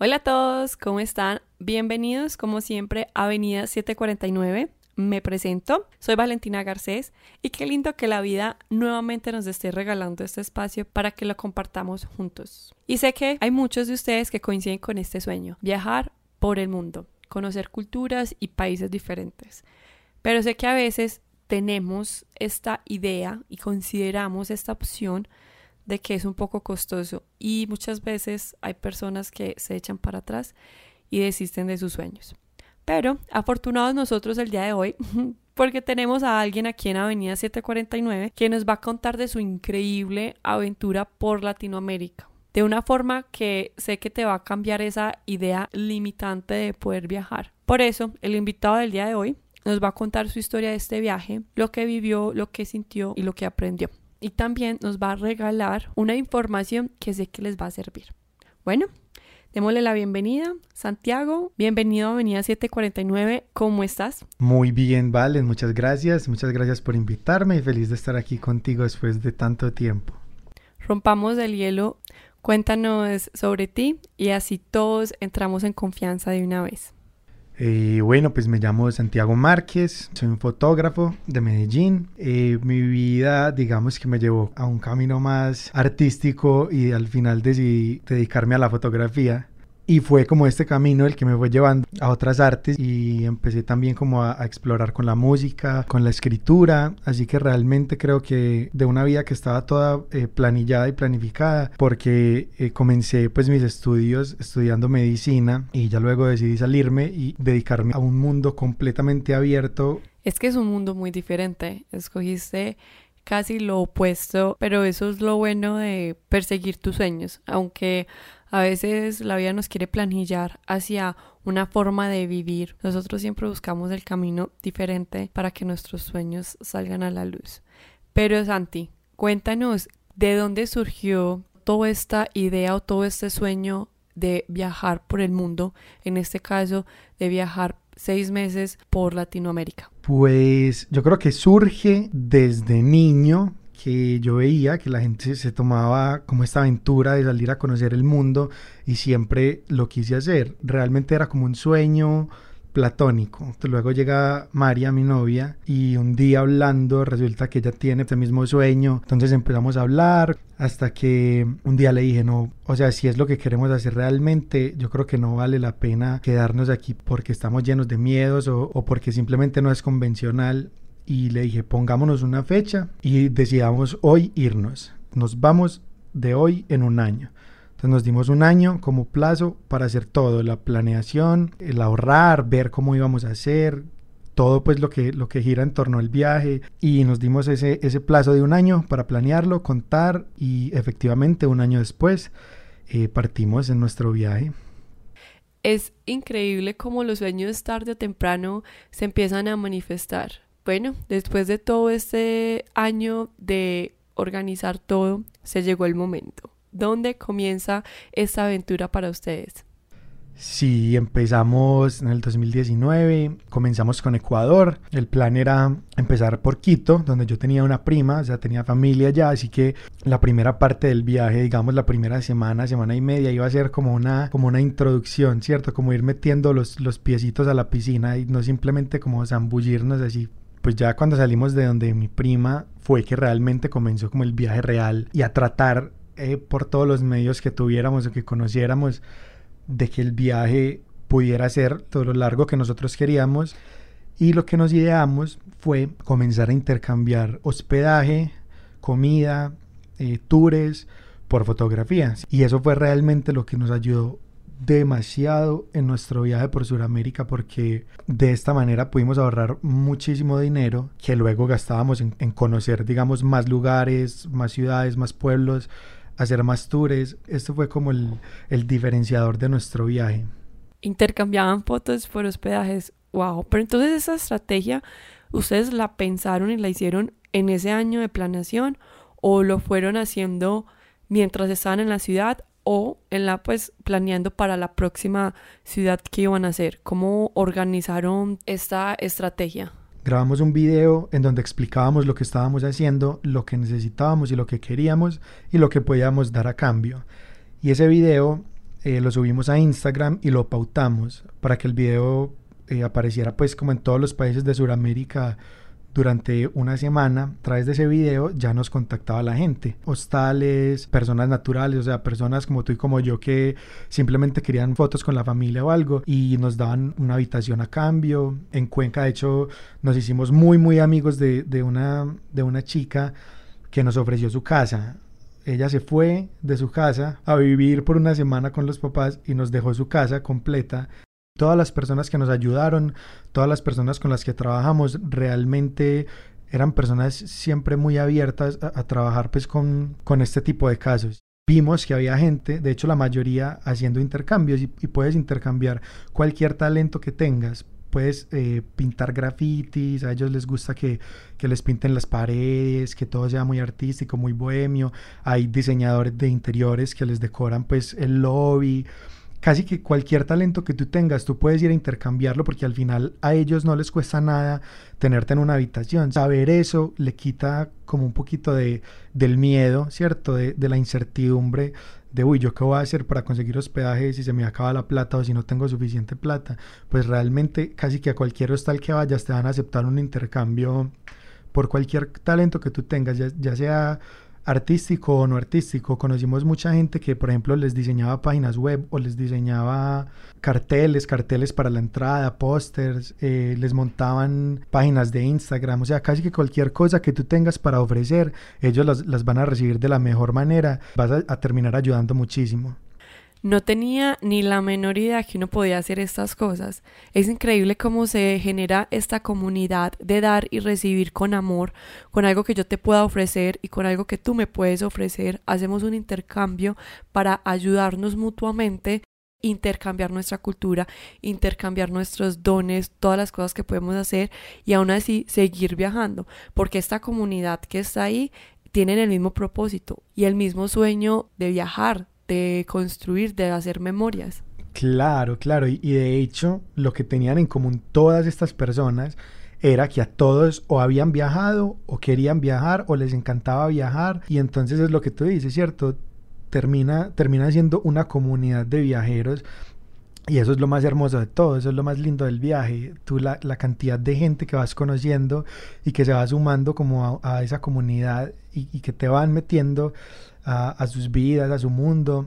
Hola a todos, ¿cómo están? Bienvenidos como siempre a Avenida 749. Me presento, soy Valentina Garcés y qué lindo que la vida nuevamente nos esté regalando este espacio para que lo compartamos juntos. Y sé que hay muchos de ustedes que coinciden con este sueño, viajar por el mundo, conocer culturas y países diferentes. Pero sé que a veces tenemos esta idea y consideramos esta opción de que es un poco costoso y muchas veces hay personas que se echan para atrás y desisten de sus sueños. Pero afortunados nosotros el día de hoy porque tenemos a alguien aquí en Avenida 749 que nos va a contar de su increíble aventura por Latinoamérica. De una forma que sé que te va a cambiar esa idea limitante de poder viajar. Por eso, el invitado del día de hoy nos va a contar su historia de este viaje, lo que vivió, lo que sintió y lo que aprendió y también nos va a regalar una información que sé que les va a servir. Bueno, démosle la bienvenida. Santiago, bienvenido a Avenida 749. ¿Cómo estás? Muy bien, Valen. Muchas gracias. Muchas gracias por invitarme y feliz de estar aquí contigo después de tanto tiempo. Rompamos el hielo. Cuéntanos sobre ti y así todos entramos en confianza de una vez. Eh, bueno, pues me llamo Santiago Márquez, soy un fotógrafo de Medellín. Eh, mi vida, digamos que me llevó a un camino más artístico y al final decidí dedicarme a la fotografía. Y fue como este camino el que me fue llevando a otras artes y empecé también como a, explorar con la música, con la escritura. Así que realmente creo que de una vida que estaba toda eh, planillada y planificada, porque eh, comencé pues mis estudios estudiando medicina y ya luego decidí salirme y dedicarme a un mundo completamente abierto. Es que es un mundo muy diferente. Escogiste casi lo opuesto, pero eso es lo bueno de perseguir tus sueños, aunque a veces la vida nos quiere planillar hacia una forma de vivir. Nosotros siempre buscamos el camino diferente para que nuestros sueños salgan a la luz. Pero Santi, cuéntanos de dónde surgió toda esta idea o todo este sueño de viajar por el mundo, en este caso de viajar seis meses por Latinoamérica. Pues yo creo que surge desde niño yo veía que la gente se tomaba como esta aventura de salir a conocer el mundo y siempre lo quise hacer. Realmente era como un sueño platónico. Luego llega María, mi novia, y un día hablando resulta que ella tiene este mismo sueño. Entonces empezamos a hablar hasta que un día le dije, no, o sea, si es lo que queremos hacer realmente, yo creo que no vale la pena quedarnos aquí porque estamos llenos de miedos o porque simplemente no es convencional y le dije, pongámonos una fecha y decidamos hoy irnos. Nos vamos de hoy en un año. Entonces nos dimos un año como plazo para hacer todo, la planeación, el ahorrar, ver cómo íbamos a hacer, todo pues lo que, lo que gira en torno al viaje y nos dimos ese, ese plazo de un año para planearlo, contar y efectivamente un año después eh, partimos en nuestro viaje. Es increíble cómo los sueños tarde o temprano se empiezan a manifestar. Bueno, después de todo este año de organizar todo, se llegó el momento. ¿Dónde comienza esta aventura para ustedes? Sí, empezamos en el 2019, comenzamos con Ecuador. El plan era empezar por Quito, donde yo tenía una prima, o sea, tenía familia allá, así que la primera parte del viaje, digamos la primera semana, semana y media, iba a ser como una, como una introducción, ¿cierto? Como ir metiendo los, los piecitos a la piscina y no simplemente como zambullirnos así pues ya cuando salimos de donde mi prima fue que realmente comenzó como el viaje real y a tratar eh, por todos los medios que tuviéramos o que conociéramos de que el viaje pudiera ser todo lo largo que nosotros queríamos. Y lo que nos ideamos fue comenzar a intercambiar hospedaje, comida, eh, tours por fotografías. Y eso fue realmente lo que nos ayudó demasiado en nuestro viaje por Sudamérica porque de esta manera pudimos ahorrar muchísimo dinero que luego gastábamos en, conocer, digamos, más lugares, más ciudades, más pueblos, hacer más tours. Esto fue como el, el diferenciador de nuestro viaje. Intercambiaban fotos por hospedajes. Wow. Pero entonces esa estrategia, ¿ustedes la pensaron y la hicieron en ese año de planeación o lo fueron haciendo mientras estaban en la ciudad o en la pues planeando para la próxima ciudad que iban a hacer? ¿Cómo organizaron esta estrategia? Grabamos un video en donde explicábamos lo que estábamos haciendo, lo que necesitábamos y lo que queríamos y lo que podíamos dar a cambio. Y ese video eh, lo subimos a Instagram y lo pautamos para que el video eh, apareciera pues como en todos los países de Sudamérica durante una semana, a través de ese video ya nos contactaba la gente, hostales, personas naturales, o sea, personas como tú y como yo que simplemente querían fotos con la familia o algo y nos daban una habitación a cambio. En Cuenca, de hecho, nos hicimos muy, muy amigos de, de una, de una chica que nos ofreció su casa. Ella se fue de su casa a vivir por una semana con los papás y nos dejó su casa completa todas las personas que nos ayudaron, todas las personas con las que trabajamos, realmente eran personas siempre muy abiertas a, trabajar pues con, con, este tipo de casos. Vimos que había gente, de hecho la mayoría, haciendo intercambios y, puedes intercambiar cualquier talento que tengas. Puedes eh, pintar grafitis, a ellos les gusta que, que les pinten las paredes, que todo sea muy artístico, muy bohemio. Hay diseñadores de interiores que les decoran pues el lobby casi que cualquier talento que tú tengas, tú puedes ir a intercambiarlo porque al final a ellos no les cuesta nada tenerte en una habitación. Saber eso le quita como un poquito de, del miedo, ¿cierto? De, de la incertidumbre de, uy, ¿yo qué voy a hacer para conseguir hospedaje si se me acaba la plata o si no tengo suficiente plata? Pues realmente casi que a cualquier hostal que vayas te van a aceptar un intercambio por cualquier talento que tú tengas, ya, ya sea artístico o no artístico. Conocimos mucha gente que, por ejemplo, les diseñaba páginas web o les diseñaba carteles, carteles para la entrada, pósters, eh, les montaban páginas de Instagram, o sea, casi que cualquier cosa que tú tengas para ofrecer, ellos las, van a recibir de la mejor manera, vas a terminar ayudando muchísimo. No tenía ni la menor idea que uno podía hacer estas cosas. Es increíble cómo se genera esta comunidad de dar y recibir con amor, con algo que yo te pueda ofrecer y con algo que tú me puedes ofrecer. Hacemos un intercambio para ayudarnos mutuamente, intercambiar nuestra cultura, intercambiar nuestros dones, todas las cosas que podemos hacer y aún así seguir viajando, porque esta comunidad que está ahí tiene el mismo propósito y el mismo sueño de viajar, de construir, de hacer memorias. Claro, claro, y, de hecho lo que tenían en común todas estas personas era que a todos o habían viajado o querían viajar o les encantaba viajar y entonces es lo que tú dices, ¿cierto? Termina, termina siendo una comunidad de viajeros y eso es lo más hermoso de todo, eso es lo más lindo del viaje, tú la, la cantidad de gente que vas conociendo y que se va sumando como a, esa comunidad y, y, que te van metiendo a, sus vidas, a su mundo.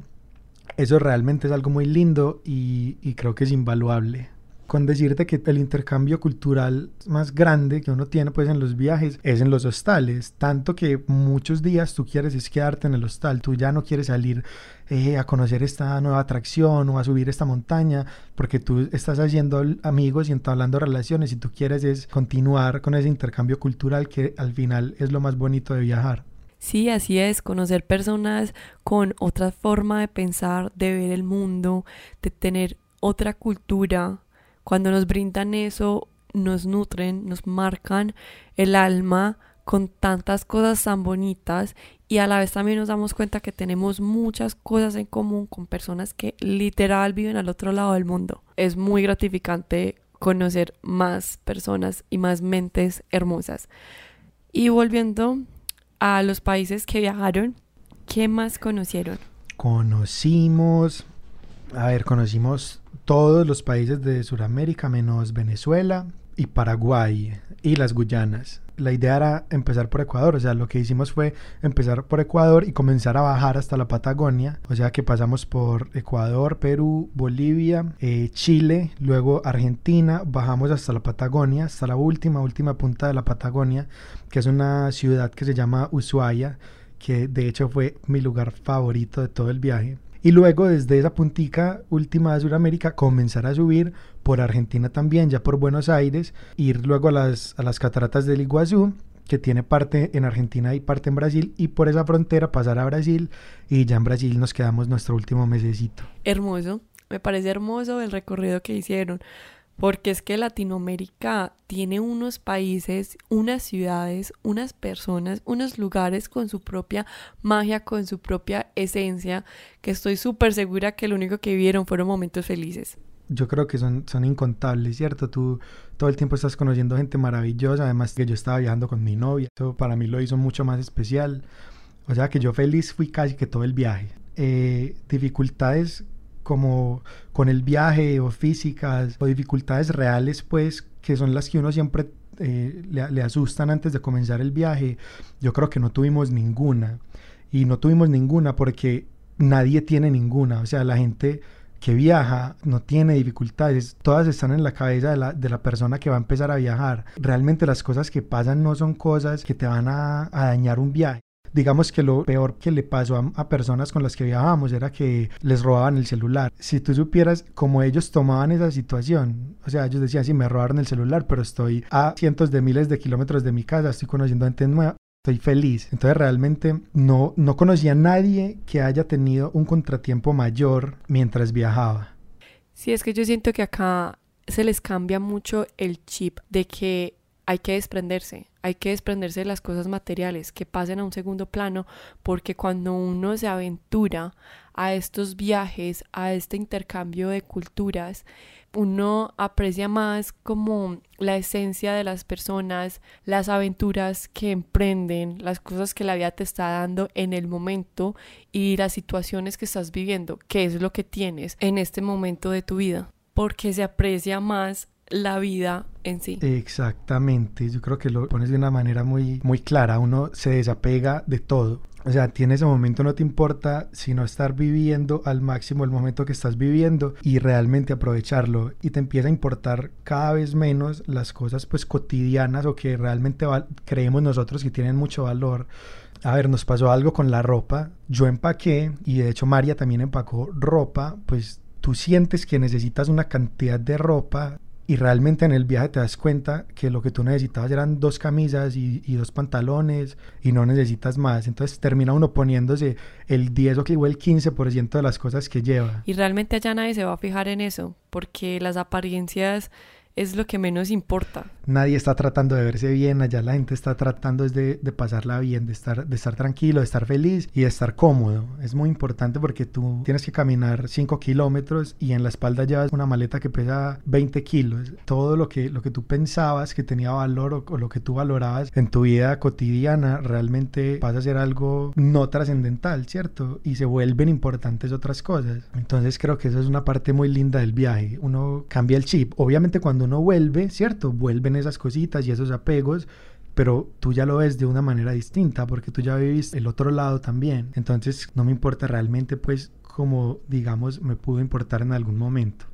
Eso realmente es algo muy lindo y, creo que es invaluable con decirte que el intercambio cultural más grande que uno tiene pues en los viajes es en los hostales, tanto que muchos días tú quieres es quedarte en el hostal, tú ya no quieres salir eh, a conocer esta nueva atracción o a subir esta montaña, porque tú estás haciendo amigos y entablando relaciones y tú quieres es continuar con ese intercambio cultural que al final es lo más bonito de viajar. Sí, así es, conocer personas con otra forma de pensar, de ver el mundo, de tener otra cultura. Cuando nos brindan eso, nos nutren, nos marcan el alma con tantas cosas tan bonitas y a la vez también nos damos cuenta que tenemos muchas cosas en común con personas que literal viven al otro lado del mundo. Es muy gratificante conocer más personas y más mentes hermosas. Y volviendo a los países que viajaron, ¿qué más conocieron? Conocimos, a ver, conocimos todos los países de Sudamérica menos Venezuela y Paraguay y las Guyanas. La idea era empezar por Ecuador, o sea, lo que hicimos fue empezar por Ecuador y comenzar a bajar hasta la Patagonia, o sea que pasamos por Ecuador, Perú, Bolivia, eh, Chile, luego Argentina, bajamos hasta la Patagonia, hasta la última, última punta de la Patagonia, que es una ciudad que se llama Ushuaia, que de hecho fue mi lugar favorito de todo el viaje. Y luego desde esa puntica última de Sudamérica comenzar a subir por Argentina también, ya por Buenos Aires, ir luego a las, a las cataratas del Iguazú, que tiene parte en Argentina y parte en Brasil, y por esa frontera pasar a Brasil, y ya en Brasil nos quedamos nuestro último mesecito. Hermoso, me parece hermoso el recorrido que hicieron porque es que Latinoamérica tiene unos países, unas ciudades, unas personas, unos lugares con su propia magia, con su propia esencia, que estoy súper segura que lo único que vivieron fueron momentos felices. Yo creo que son, son incontables, ¿cierto? Tú todo el tiempo estás conociendo gente maravillosa, además que yo estaba viajando con mi novia, eso para mí lo hizo mucho más especial. O sea que yo feliz fui casi que todo el viaje. Eh, dificultades como con el viaje o físicas o dificultades reales, pues, que son las que uno siempre eh, le, asustan antes de comenzar el viaje, yo creo que no tuvimos ninguna. Y no tuvimos ninguna porque nadie tiene ninguna. O sea, la gente que viaja no tiene dificultades, todas están en la cabeza de la, de la, persona que va a empezar a viajar. Realmente las cosas que pasan no son cosas que te van a, dañar un viaje. Digamos que lo peor que le pasó a, personas con las que viajábamos era que les robaban el celular. Si tú supieras cómo ellos tomaban esa situación, o sea, ellos decían, sí, me robaron el celular, pero estoy a cientos de miles de kilómetros de mi casa, estoy conociendo gente nueva, estoy feliz. Entonces realmente no, no conocía a nadie que haya tenido un contratiempo mayor mientras viajaba. Sí, es que yo siento que acá se les cambia mucho el chip de que hay que desprenderse, hay que desprenderse de las cosas materiales que pasen a un segundo plano, porque cuando uno se aventura a estos viajes, a este intercambio de culturas, uno aprecia más como la esencia de las personas, las aventuras que emprenden, las cosas que la vida te está dando en el momento y las situaciones que estás viviendo, que es lo que tienes en este momento de tu vida, porque se aprecia más la vida en sí. Exactamente, yo creo que lo pones de una manera muy, muy clara, uno se desapega de todo. O sea, tiene ese momento, no te importa sino estar viviendo al máximo el momento que estás viviendo y realmente aprovecharlo. Y te empieza a importar cada vez menos las cosas pues cotidianas o que realmente creemos nosotros que tienen mucho valor. A ver, nos pasó algo con la ropa. Yo empaqué y de hecho María también empacó ropa, pues tú sientes que necesitas una cantidad de ropa y realmente en el viaje te das cuenta que lo que tú necesitabas eran dos camisas y, dos pantalones y no necesitas más. Entonces termina uno poniéndose el 10 o el 15% de las cosas que lleva. Y realmente allá nadie se va a fijar en eso, porque las apariencias es lo que menos importa. Nadie está tratando de verse bien, allá la gente está tratando de, pasarla bien, de estar, de estar tranquilo, de estar feliz y de estar cómodo. Es muy importante porque tú tienes que caminar 5 kilómetros y en la espalda llevas una maleta que pesa 20 kilos. Todo lo que, lo que tú pensabas que tenía valor o, o lo que tú valorabas en tu vida cotidiana realmente pasa a ser algo no trascendental, ¿cierto? Y se vuelven importantes otras cosas. Entonces creo que esa es una parte muy linda del viaje. Uno cambia el chip. Obviamente cuando uno vuelve, ¿cierto? Vuelven esas cositas y esos apegos, pero tú ya lo ves de una manera distinta porque tú ya viviste el otro lado también. Entonces no me importa realmente pues como digamos me pudo importar en algún momento.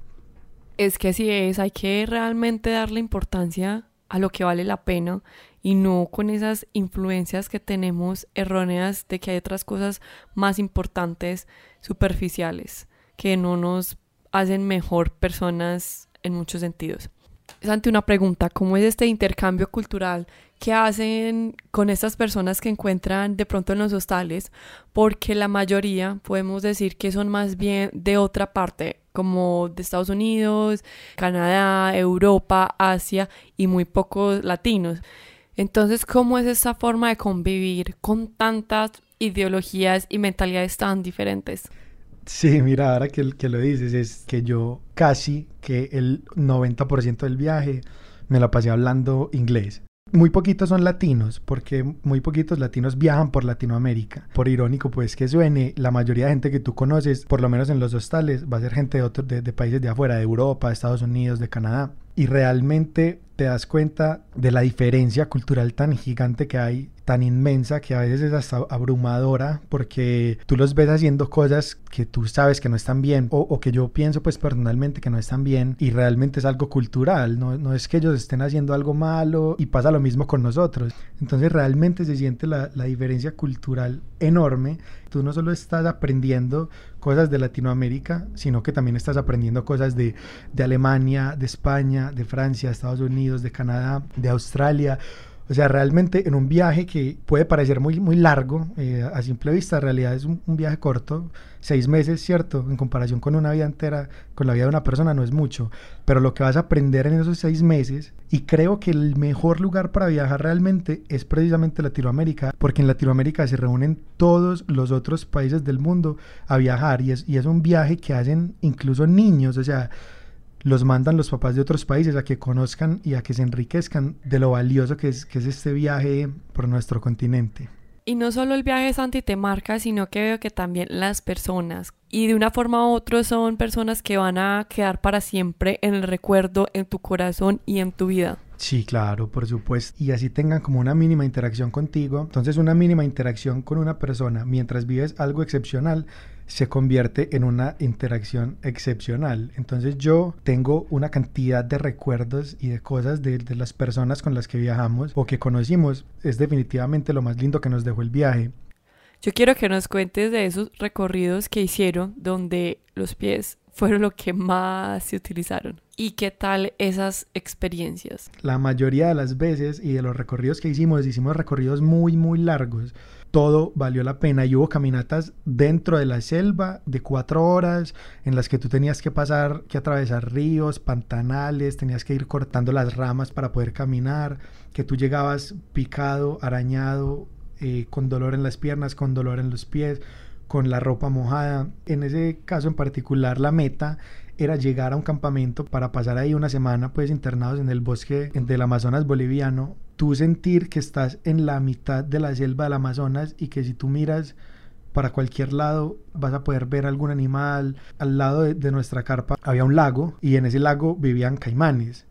Es que así es, hay que realmente darle importancia a lo que vale la pena y no con esas influencias que tenemos erróneas de que hay otras cosas más importantes, superficiales, que no nos hacen mejor personas en muchos sentidos ante una pregunta, ¿cómo es este intercambio cultural que hacen con estas personas que encuentran de pronto en los hostales? Porque la mayoría podemos decir que son más bien de otra parte, como de Estados Unidos, Canadá, Europa, Asia y muy pocos latinos. Entonces, ¿cómo es esta forma de convivir con tantas ideologías y mentalidades tan diferentes? Sí, mira, ahora que, lo dices, es que yo casi que el 90% del viaje me la pasé hablando inglés. Muy poquitos son latinos, porque muy poquitos latinos viajan por Latinoamérica. Por irónico, pues que suene, la mayoría de gente que tú conoces, por lo menos en los hostales, va a ser gente de, otros de, de países de afuera, de Europa, de Estados Unidos, de Canadá. Y realmente te das cuenta de la diferencia cultural tan gigante que hay tan inmensa que a veces es hasta abrumadora porque tú los ves haciendo cosas que tú sabes que no están bien o, que yo pienso pues personalmente que no están bien y realmente es algo cultural, no, no, es que ellos estén haciendo algo malo y pasa lo mismo con nosotros. Entonces realmente se siente la, la diferencia cultural enorme. Tú no solo estás aprendiendo cosas de Latinoamérica, sino que también estás aprendiendo cosas de, de Alemania, de España, de Francia, Estados Unidos, de Canadá, de Australia. O sea, realmente en un viaje que puede parecer muy, muy largo, eh, a simple vista, en realidad es un, viaje corto, seis meses, ¿cierto? En comparación con una vida entera, con la vida de una persona, no es mucho. Pero lo que vas a aprender en esos seis meses, y creo que el mejor lugar para viajar realmente es precisamente Latinoamérica, porque en Latinoamérica se reúnen todos los otros países del mundo a viajar, y es, y es un viaje que hacen incluso niños, o sea, los mandan los papás de otros países a que conozcan y a que se enriquezcan de lo valioso que es, que es este viaje por nuestro continente. Y no solo el viaje Santi te marca, sino que veo que también las personas. Y de una forma u otra son personas que van a quedar para siempre en el recuerdo, en tu corazón y en tu vida. Sí, claro, por supuesto. Y así tengan como una mínima interacción contigo. Entonces una mínima interacción con una persona mientras vives algo excepcional se convierte en una interacción excepcional. Entonces yo tengo una cantidad de recuerdos y de cosas de, de, las personas con las que viajamos o que conocimos. Es definitivamente lo más lindo que nos dejó el viaje. Yo quiero que nos cuentes de esos recorridos que hicieron donde los pies fueron lo que más se utilizaron. ¿Y qué tal esas experiencias? La mayoría de las veces y de los recorridos que hicimos, hicimos recorridos muy, muy largos todo valió la pena y hubo caminatas dentro de la selva de cuatro horas en las que tú tenías que pasar, que atravesar ríos, pantanales, tenías que ir cortando las ramas para poder caminar, que tú llegabas picado, arañado, eh, con dolor en las piernas, con dolor en los pies, con la ropa mojada. En ese caso en particular la meta era llegar a un campamento para pasar ahí una semana pues internados en el bosque del Amazonas boliviano tú sentir que estás en la mitad de la selva del Amazonas y que si tú miras para cualquier lado vas a poder ver algún animal. Al lado de, nuestra carpa había un lago y en ese lago vivían caimanes.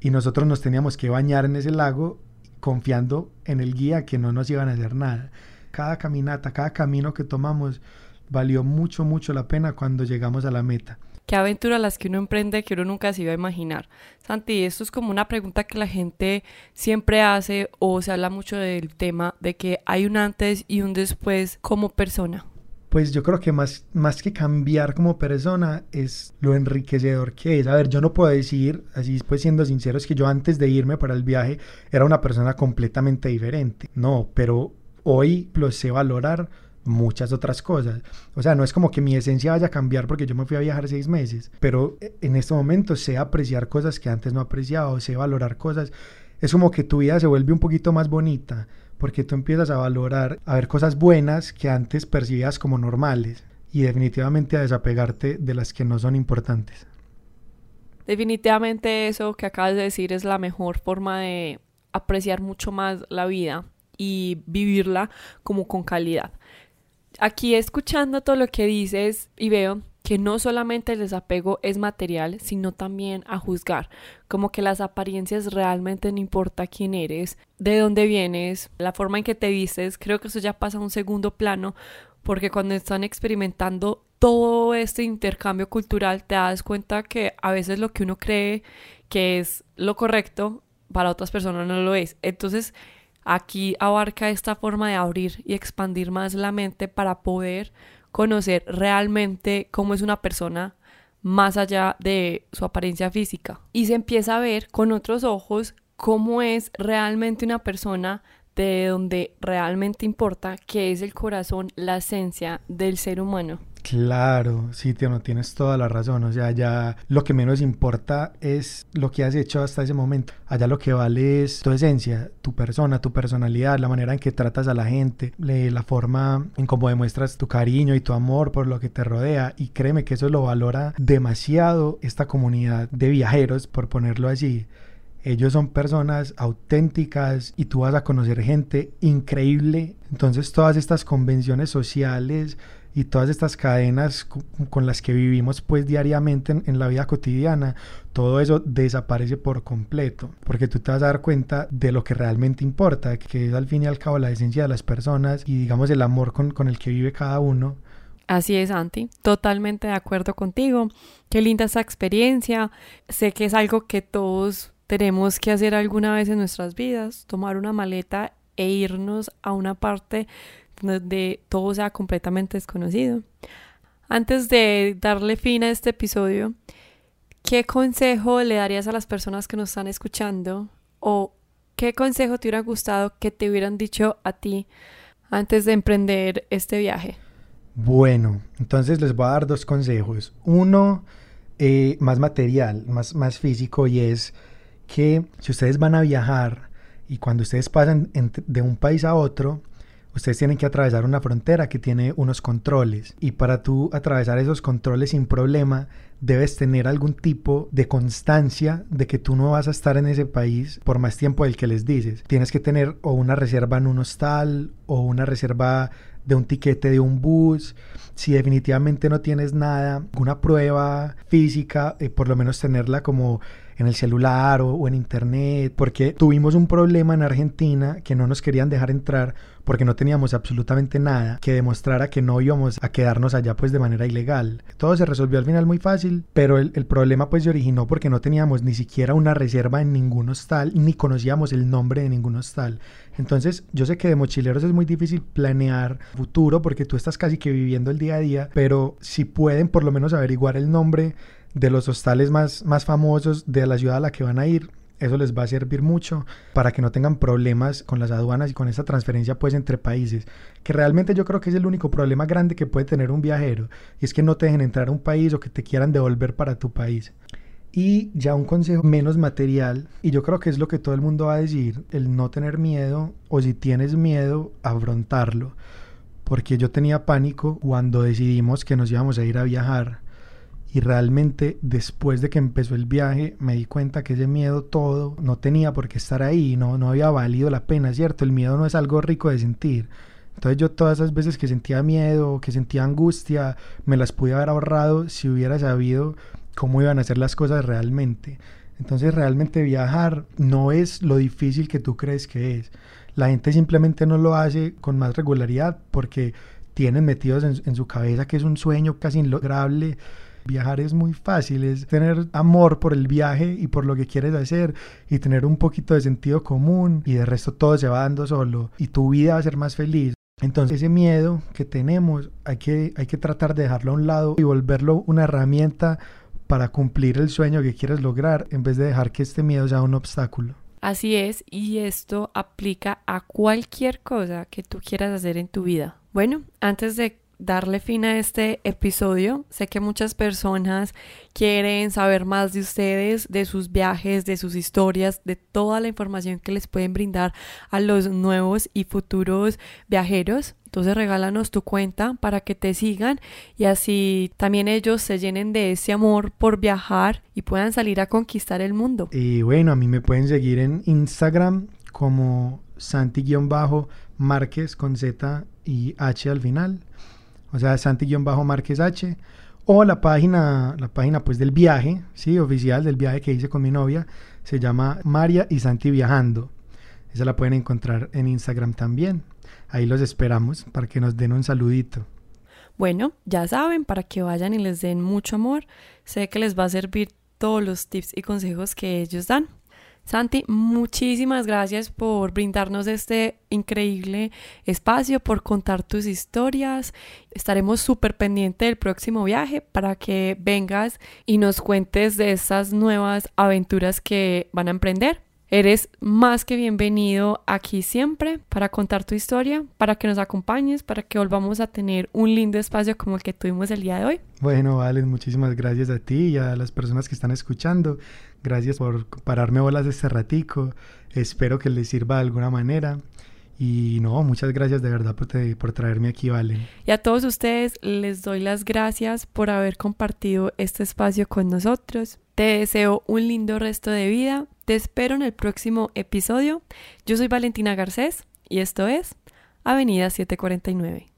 Y nosotros nos teníamos que bañar en ese lago confiando en el guía que no nos iban a hacer nada. Cada caminata, cada camino que tomamos valió mucho, mucho la pena cuando llegamos a la meta qué aventuras las que uno emprende que uno nunca se iba a imaginar. Santi, esto es como una pregunta que la gente siempre hace o se habla mucho del tema de que hay un antes y un después como persona. Pues yo creo que más, más que cambiar como persona es lo enriquecedor que es. A ver, yo no puedo decir, así pues siendo sincero, es que yo antes de irme para el viaje era una persona completamente diferente. No, pero hoy lo sé valorar muchas otras cosas. O sea, no es como que mi esencia vaya a cambiar porque yo me fui a viajar seis meses, pero en este momento sé apreciar cosas que antes no apreciaba o sé valorar cosas. Es como que tu vida se vuelve un poquito más bonita porque tú empiezas a valorar, a ver cosas buenas que antes percibías como normales y definitivamente a desapegarte de las que no son importantes. Definitivamente eso que acabas de decir es la mejor forma de apreciar mucho más la vida y vivirla como con calidad aquí escuchando todo lo que dices y veo que no solamente el desapego es material, sino también a juzgar, como que las apariencias realmente no importa quién eres, de dónde vienes, la forma en que te vistes, creo que eso ya pasa a un segundo plano, porque cuando están experimentando todo este intercambio cultural, te das cuenta que a veces lo que uno cree que es lo correcto, para otras personas no lo es. Entonces, Aquí abarca esta forma de abrir y expandir más la mente para poder conocer realmente cómo es una persona más allá de su apariencia física. Y se empieza a ver con otros ojos cómo es realmente una persona de donde realmente importa, que es el corazón, la esencia del ser humano. Claro, sí, tío, no tienes toda la razón. O sea, ya lo que menos importa es lo que has hecho hasta ese momento. Allá lo que vale es tu esencia, tu persona, tu personalidad, la manera en que tratas a la gente, la forma en cómo demuestras tu cariño y tu amor por lo que te rodea. Y créeme que eso lo valora demasiado esta comunidad de viajeros, por ponerlo así. Ellos son personas auténticas y tú vas a conocer gente increíble. Entonces todas estas convenciones sociales y todas estas cadenas con las que vivimos pues diariamente en, la vida cotidiana, todo eso desaparece por completo, porque tú te vas a dar cuenta de lo que realmente importa, que es al fin y al cabo la esencia de las personas y digamos el amor con, con el que vive cada uno. Así es, Anti. Totalmente de acuerdo contigo. Qué linda esa experiencia. Sé que es algo que todos tenemos que hacer alguna vez en nuestras vidas, tomar una maleta e irnos a una parte donde todo sea completamente desconocido. Antes de darle fin a este episodio, ¿qué consejo le darías a las personas que nos están escuchando? ¿O qué consejo te hubiera gustado que te hubieran dicho a ti antes de emprender este viaje? Bueno, entonces les voy a dar dos consejos. Uno, eh, más material, más, más físico, y es que si ustedes van a viajar y cuando ustedes pasan de un país a otro, ustedes tienen que atravesar una frontera que tiene unos controles y para tú atravesar esos controles sin problema debes tener algún tipo de constancia de que tú no vas a estar en ese país por más tiempo del que les dices. Tienes que tener o una reserva en un hostal o una reserva de un tiquete de un bus. Si definitivamente no tienes nada, una prueba física, eh, por lo menos tenerla como en el celular o, en internet, porque tuvimos un problema en Argentina que no nos querían dejar entrar porque no teníamos absolutamente nada que demostrara que no íbamos a quedarnos allá pues de manera ilegal. Todo se resolvió al final muy fácil, pero el, el problema pues se originó porque no teníamos ni siquiera una reserva en ningún hostal, ni conocíamos el nombre de ningún hostal. Entonces yo sé que de mochileros es muy difícil planear futuro porque tú estás casi que viviendo el día a día, pero si pueden por lo menos averiguar el nombre de los hostales más, más famosos de la ciudad a la que van a ir. Eso les va a servir mucho para que no tengan problemas con las aduanas y con esa transferencia pues entre países, que realmente yo creo que es el único problema grande que puede tener un viajero, y es que no te dejen entrar a un país o que te quieran devolver para tu país. Y ya un consejo menos material, y yo creo que es lo que todo el mundo va a decir, el no tener miedo, o si tienes miedo, afrontarlo. Porque yo tenía pánico cuando decidimos que nos íbamos a ir a viajar y realmente después de que empezó el viaje me di cuenta que ese miedo todo no tenía por qué estar ahí, no, no había valido la pena, ¿cierto? El miedo no es algo rico de sentir. Entonces yo todas esas veces que sentía miedo, que sentía angustia, me las pude haber ahorrado si hubiera sabido cómo iban a ser las cosas realmente. Entonces realmente viajar no es lo difícil que tú crees que es. La gente simplemente no lo hace con más regularidad porque tienen metidos en, en su cabeza que es un sueño casi inlograble Viajar es muy fácil, es tener amor por el viaje y por lo que quieres hacer y tener un poquito de sentido común y de resto todo se va dando solo y tu vida va a ser más feliz. Entonces ese miedo que tenemos hay que, hay que tratar de dejarlo a un lado y volverlo una herramienta para cumplir el sueño que quieres lograr en vez de dejar que este miedo sea un obstáculo. Así es, y esto aplica a cualquier cosa que tú quieras hacer en tu vida. Bueno, antes de darle fin a este episodio. Sé que muchas personas quieren saber más de ustedes, de sus viajes, de sus historias, de toda la información que les pueden brindar a los nuevos y futuros viajeros. Entonces regálanos tu cuenta para que te sigan y así también ellos se llenen de ese amor por viajar y puedan salir a conquistar el mundo. Y bueno, a mí me pueden seguir en Instagram como Santi-Márquez con Z y H al final o sea, Santi-Márquez H, o la página, la página pues del viaje, sí, oficial del viaje que hice con mi novia, se llama María y Santi Viajando. Esa la pueden encontrar en Instagram también. Ahí los esperamos para que nos den un saludito. Bueno, ya saben, para que vayan y les den mucho amor. Sé que les va a servir todos los tips y consejos que ellos dan. Santi, muchísimas gracias por brindarnos este increíble espacio, por contar tus historias. Estaremos súper pendientes del próximo viaje para que vengas y nos cuentes de esas nuevas aventuras que van a emprender. Eres más que bienvenido aquí siempre para contar tu historia, para que nos acompañes, para que volvamos a tener un lindo espacio como el que tuvimos el día de hoy. Bueno, Valen, muchísimas gracias a ti y a las personas que están escuchando. Gracias por pararme bolas este ratico. Espero que les sirva de alguna manera. Y no, muchas gracias de verdad por, por, traerme aquí, Valen. Y a todos ustedes les doy las gracias por haber compartido este espacio con nosotros. Te deseo un lindo resto de vida. Te espero en el próximo episodio. Yo soy Valentina Garcés y esto es Avenida 749.